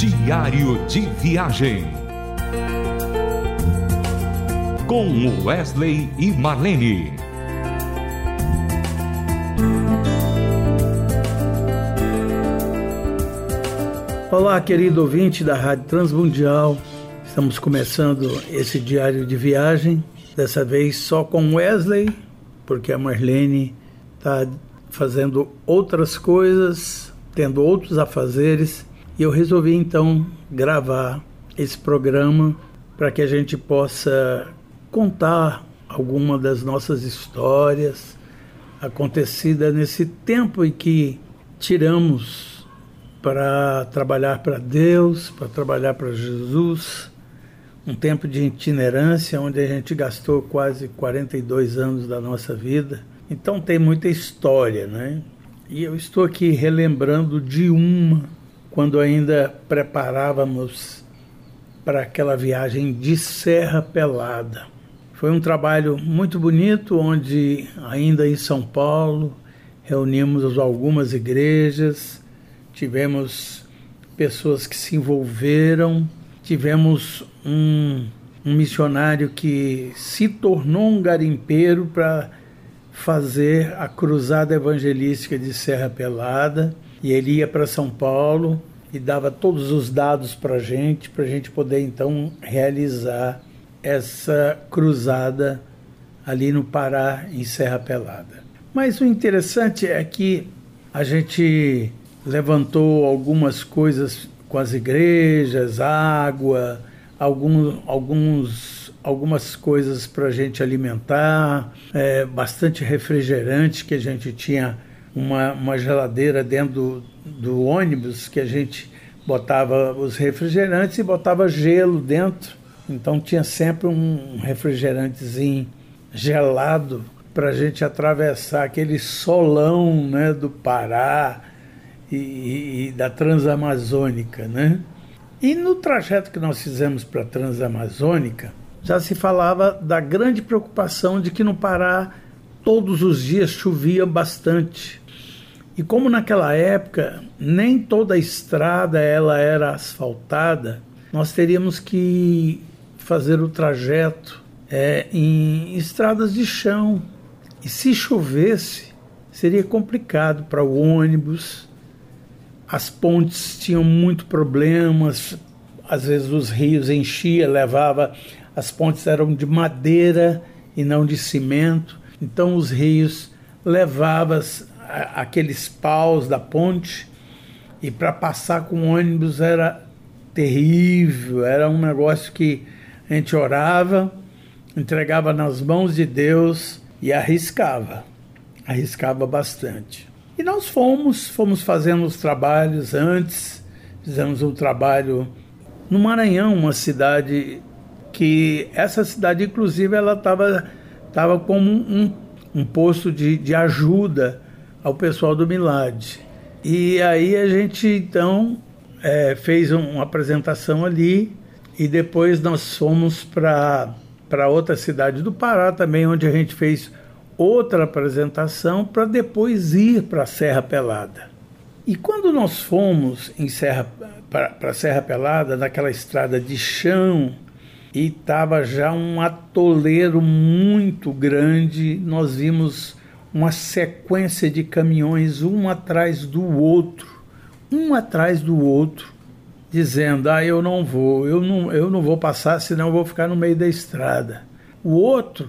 Diário de Viagem. Com Wesley e Marlene. Olá, querido ouvinte da Rádio Transmundial. Estamos começando esse diário de viagem, dessa vez só com Wesley, porque a Marlene está fazendo outras coisas, tendo outros afazeres, e eu resolvi então gravar esse programa para que a gente possa contar alguma das nossas histórias acontecida nesse tempo em que tiramos para trabalhar para Deus, para trabalhar para Jesus, um tempo de itinerância onde a gente gastou quase 42 anos da nossa vida. Então tem muita história, né? E eu estou aqui relembrando de uma quando ainda preparávamos para aquela viagem de Serra Pelada. Foi um trabalho muito bonito, onde, ainda em São Paulo, reunimos algumas igrejas, tivemos pessoas que se envolveram, tivemos um, um missionário que se tornou um garimpeiro para fazer a cruzada evangelística de Serra Pelada e ele ia para São Paulo e dava todos os dados para a gente, para a gente poder então realizar essa cruzada ali no Pará, em Serra Pelada. Mas o interessante é que a gente levantou algumas coisas com as igrejas, água, alguns, algumas coisas para a gente alimentar, é, bastante refrigerante que a gente tinha uma, uma geladeira dentro do, do ônibus que a gente botava os refrigerantes e botava gelo dentro. Então tinha sempre um refrigerantezinho gelado para a gente atravessar aquele solão né, do Pará e, e, da Transamazônica. Né? E no trajeto que nós fizemos para a Transamazônica, já se falava da grande preocupação de que no Pará todos os dias chovia bastante. E como naquela época nem toda a estrada ela era asfaltada, nós teríamos que fazer o trajeto é, em estradas de chão. E se chovesse, seria complicado para o ônibus. As pontes tinham muito problemas, às vezes os rios enchia, levava, as pontes eram de madeira e não de cimento, então os rios levavam aqueles paus da ponte e para passar com ônibus era terrível, era um negócio que a gente orava, entregava nas mãos de Deus e arriscava, arriscava bastante. E nós fomos, fomos fazendo os trabalhos antes, fizemos um trabalho no Maranhão, uma cidade que essa cidade inclusive ela estava tava como um, um posto de, de ajuda ao pessoal do Milad. E aí a gente então é, fez um, uma apresentação ali e depois nós fomos para outra cidade do Pará também, onde a gente fez outra apresentação para depois ir para Serra Pelada. E quando nós fomos em Serra para Serra Pelada, naquela estrada de chão, e estava já um atoleiro muito grande, nós vimos uma sequência de caminhões um atrás do outro, um atrás do outro, dizendo: "Ah, eu não vou, eu não, eu não vou passar, senão eu vou ficar no meio da estrada". O outro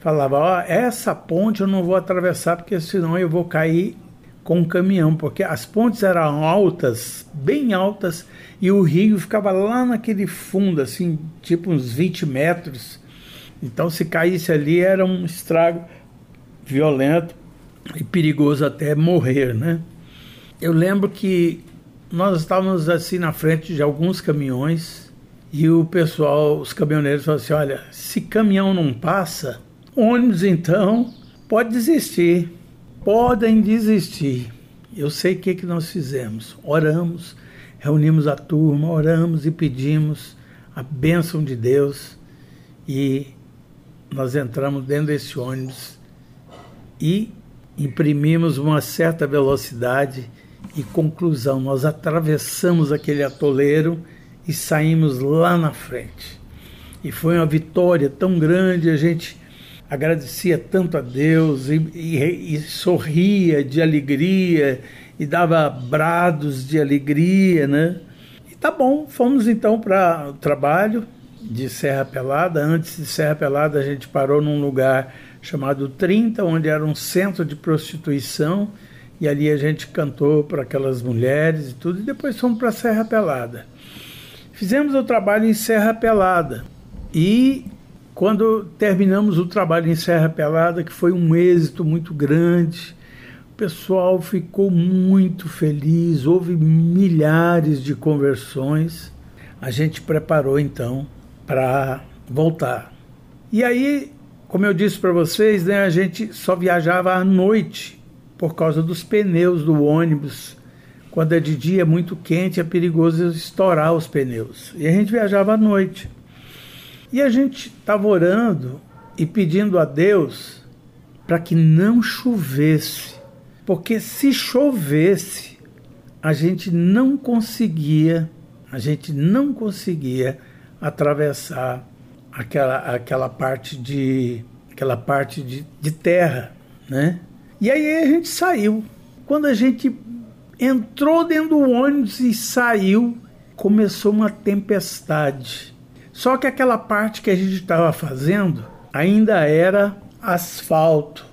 falava: "Ó, essa ponte eu não vou atravessar porque senão eu vou cair com o caminhão, porque as pontes eram altas, bem altas, e o rio ficava lá naquele fundo, assim, tipo uns 20 metros. Então, se caísse ali, era um estrago violento e perigoso até morrer, né? Eu lembro que nós estávamos assim na frente de alguns caminhões e o pessoal, os caminhoneiros falaram assim: olha, se caminhão não passa, ônibus então pode desistir, podem desistir. Eu sei o que, que nós fizemos. Oramos, reunimos a turma, oramos e pedimos a bênção de Deus e nós entramos dentro desse ônibus e imprimimos uma certa velocidade E conclusão, nós atravessamos aquele atoleiro e saímos lá na frente. E foi uma vitória tão grande, a gente agradecia tanto a Deus e, e, e sorria de alegria e dava brados de alegria, né? E tá bom, fomos então para o trabalho de Serra Pelada. Antes de Serra Pelada, a gente parou num lugar chamado 30, onde era um centro de prostituição, e ali a gente cantou para aquelas mulheres e tudo, e depois fomos para Serra Pelada. Fizemos o trabalho em Serra Pelada. E quando terminamos o trabalho em Serra Pelada, que foi um êxito muito grande, o pessoal ficou muito feliz, houve milhares de conversões. A gente preparou então para voltar. E aí, como eu disse para vocês, né, a gente só viajava à noite por causa dos pneus do ônibus. Quando é de dia, é muito quente, é perigoso estourar os pneus. E a gente viajava à noite. E a gente estava orando e pedindo a Deus para que não chovesse, porque se chovesse, a gente não conseguia, a gente não conseguia atravessar aquela, aquela parte de aquela parte de, de terra, né? E aí a gente saiu. Quando a gente entrou dentro do ônibus e saiu, começou uma tempestade. Só que aquela parte que a gente estava fazendo ainda era asfalto.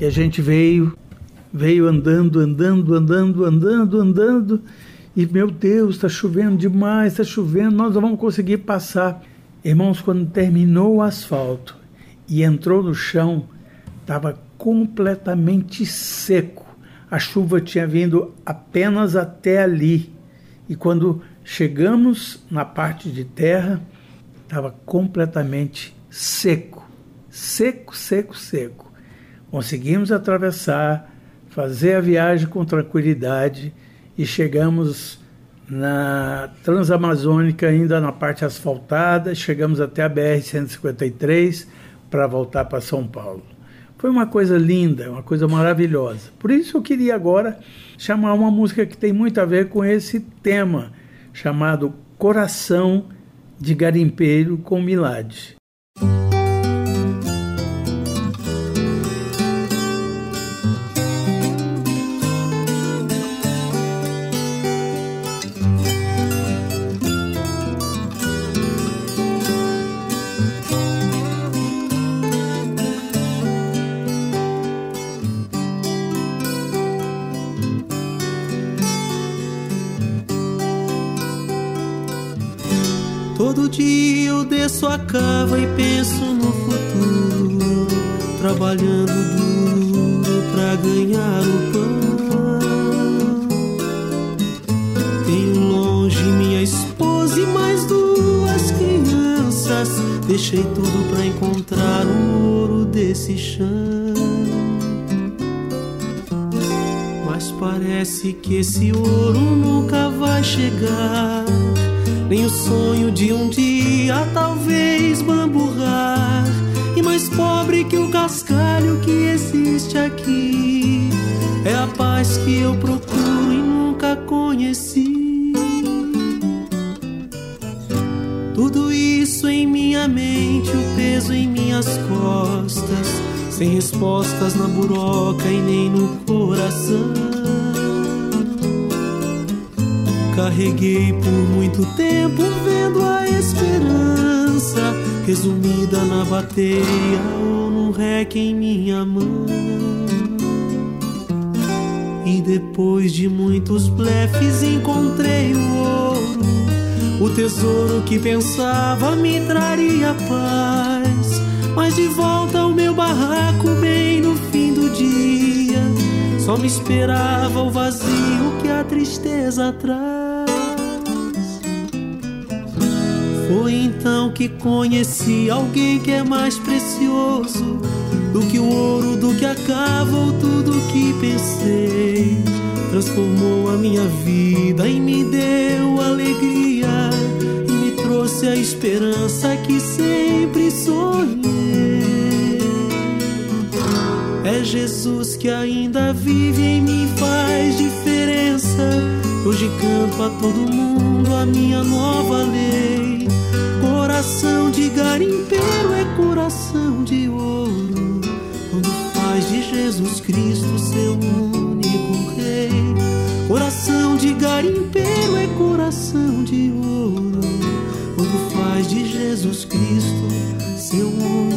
E a gente veio, veio andando, andando, andando, andando, andando. E meu Deus, está chovendo demais, está chovendo, nós não vamos conseguir passar. Irmãos, quando terminou o asfalto e entrou no chão, estava completamente seco. A chuva tinha vindo apenas até ali. E quando chegamos na parte de terra, estava completamente seco. Seco, seco, seco. Conseguimos atravessar, fazer a viagem com tranquilidade e chegamos na Transamazônica, ainda na parte asfaltada, chegamos até a BR-153 para voltar para São Paulo. Foi uma coisa linda, uma coisa maravilhosa. Por isso eu queria agora chamar uma música que tem muito a ver com esse tema, chamado Coração de Garimpeiro com Milade. Todo dia eu desço a cava e penso no futuro, trabalhando duro pra ganhar o pão. Tenho longe minha esposa e mais duas crianças. Deixei tudo pra encontrar o ouro desse chão. Mas parece que esse ouro nunca vai chegar nem o sonho de um dia talvez bamburrar. E mais pobre que o cascalho que existe aqui é a paz que eu procuro e nunca conheci. Tudo isso em minha mente, o peso em minhas costas, sem respostas na buroca e nem no coração. Carreguei por muito tempo vendo a esperança resumida na bateria ou num rec em minha mão. E depois de muitos blefes encontrei o ouro, o tesouro que pensava me traria paz. Mas de volta ao meu barraco, bem no fim do dia, só me esperava o vazio que a tristeza traz. Foi então que conheci alguém que é mais precioso do que o ouro, do que a cava ou tudo que pensei. Transformou a minha vida e me deu alegria e me trouxe a esperança que sempre sonhei. É Jesus que ainda vive em mim, faz diferença. Hoje canto a todo mundo a minha nova lei. Coração de garimpeiro é coração de ouro. Quando faz de Jesus Cristo seu único rei. Coração de garimpeiro é coração de ouro. Quando faz de Jesus Cristo seu único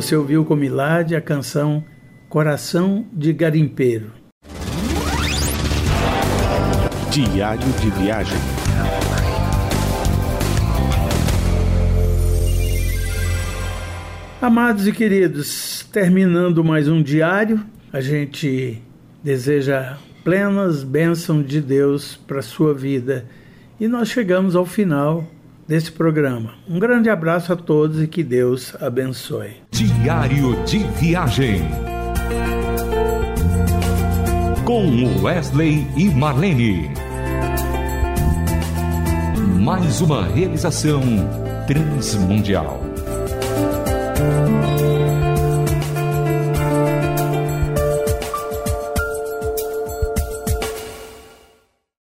Você ouviu com Milad a canção Coração de Garimpeiro. Diário de Viagem. Amados e queridos, terminando mais um diário, a gente deseja plenas bênçãos de Deus para a sua vida. E nós chegamos ao final desse programa. Um grande abraço a todos e que Deus abençoe. Diário de Viagem. Com Wesley e Marlene. Mais uma realização transmundial.